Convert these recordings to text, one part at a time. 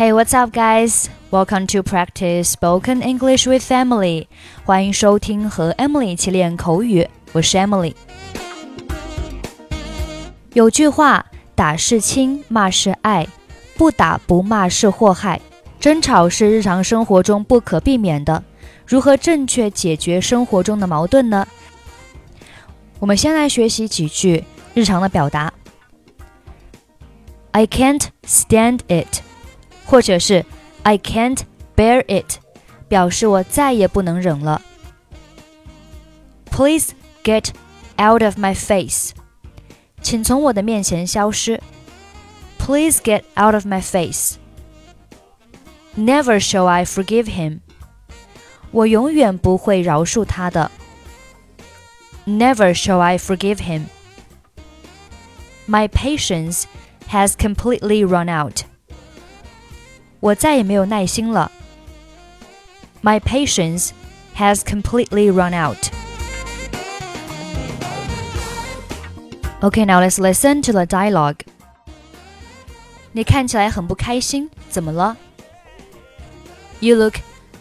Hey, what's up, guys? Welcome to practice spoken English with Emily. 欢迎收听和 Emily 一起练口语，我是 Emily。有句话，打是亲，骂是爱，不打不骂是祸害。争吵是日常生活中不可避免的，如何正确解决生活中的矛盾呢？我们先来学习几句日常的表达。I can't stand it，或者是 I can't bear it，表示我再也不能忍了。Please get out of my face，请从我的面前消失。Please get out of my face。Never shall I forgive him，我永远不会饶恕他的。Never shall I forgive him. My patience has completely run out. 我再也没有耐心了。My patience has completely run out. Okay, now let's listen to the dialogue. 你看起来很不开心，怎么了？You look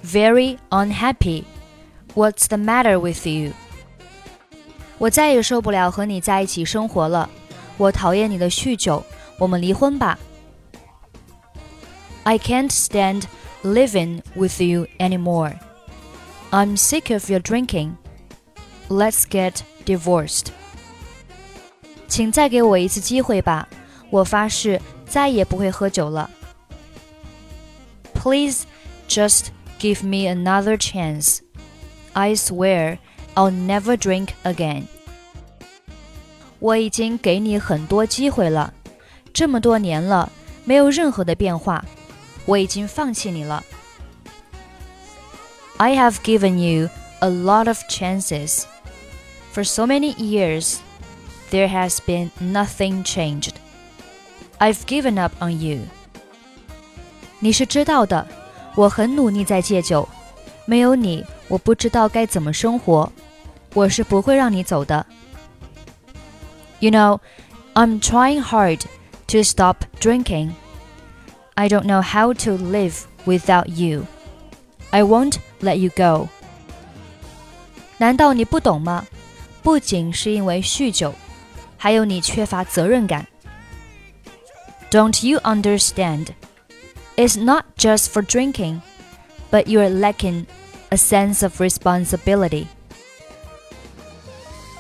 very unhappy. What's the matter with you? 我再也受不了和你在一起生活了，我讨厌你的酗酒，我们离婚吧。 I can't stand living with you anymore. I'm sick of your drinking. Let's get divorced. 请再给我一次机会吧，我发誓再也不会喝酒了。Please just give me another chance. I swear I'll never drink again. 我已经给你很多机会了，这么多年了，没有任何的变化， 我已经放弃你了。I have given you a lot of chances. For so many years, there has been nothing changed. I've given up on you. 你是知道的，我很努力在戒酒，没有你，我不知道该怎么生活。我是不会让你走的。You know, I'm trying hard to stop drinking. I don't know how to live without you. I won't let you go. 难道你不懂吗？不仅是因为酗酒，还有你缺乏责任感。Don't you understand? It's not just for drinking, but you're lacking a sense of responsibility.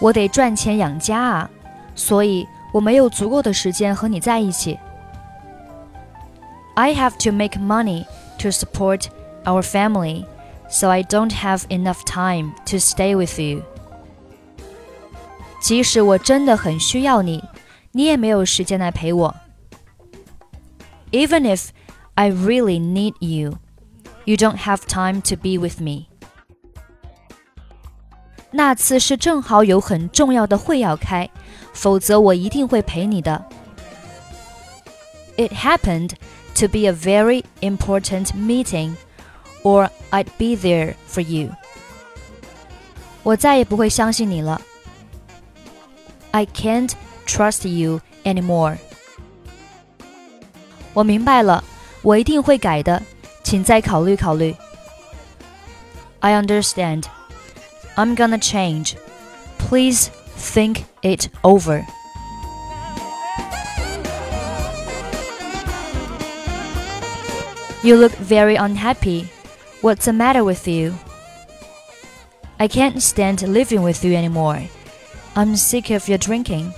我得赚钱养家啊，所以我没有足够的时间和你在一起。 I have to make money to support our family, so I don't have enough time to stay with you. 即使我真的很需要你，你也没有时间来陪我。Even if I really need you, you don't have time to be with me. 那次是正好有很重要的会要开，否则我一定会陪你的。It happened to be a very important meeting, or I'd be there for you. 我再也不会相信你了。I can't trust you anymore. 我明白了，我一定会改的，请再考虑考虑。I understand. I'm gonna change. Please think it over. You look very unhappy. What's the matter with you? I can't stand living with you anymore. I'm sick of your drinking.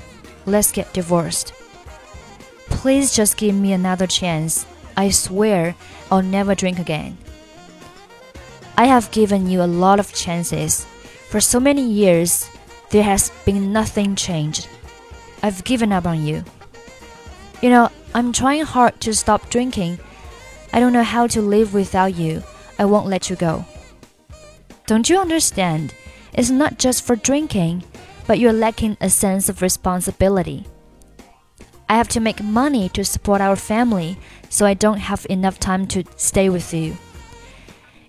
Let's get divorced. Please just give me another chance. I swear I'll never drink again. I have given you a lot of chances. For so many years, there has been nothing changed. I've given up on you. You know, I'm trying hard to stop drinking. I don't know how to live without you. I won't let you go. Don't you understand? It's not just for drinking, but you're lacking a sense of responsibility. I have to make money to support our family, so I don't have enough time to stay with you.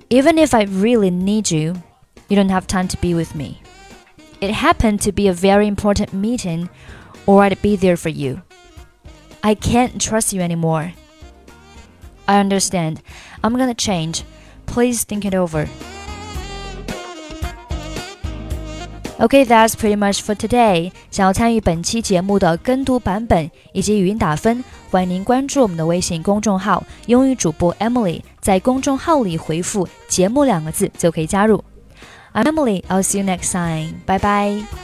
Even if I really need you, you don't have time to be with me. It happened to be a very important meeting, or I'd be there for you. I can't trust you anymore. I understand. I'm gonna change. Please think it over. Okay, that's pretty much for today. 想要参与本期节目的跟读版本以及语音打分，欢迎您关注我们的微信公众号“英语主播 Emily”。在公众号里回复“节目”两个字就可以加入。I'm Emily. I'll see you next time. Bye bye.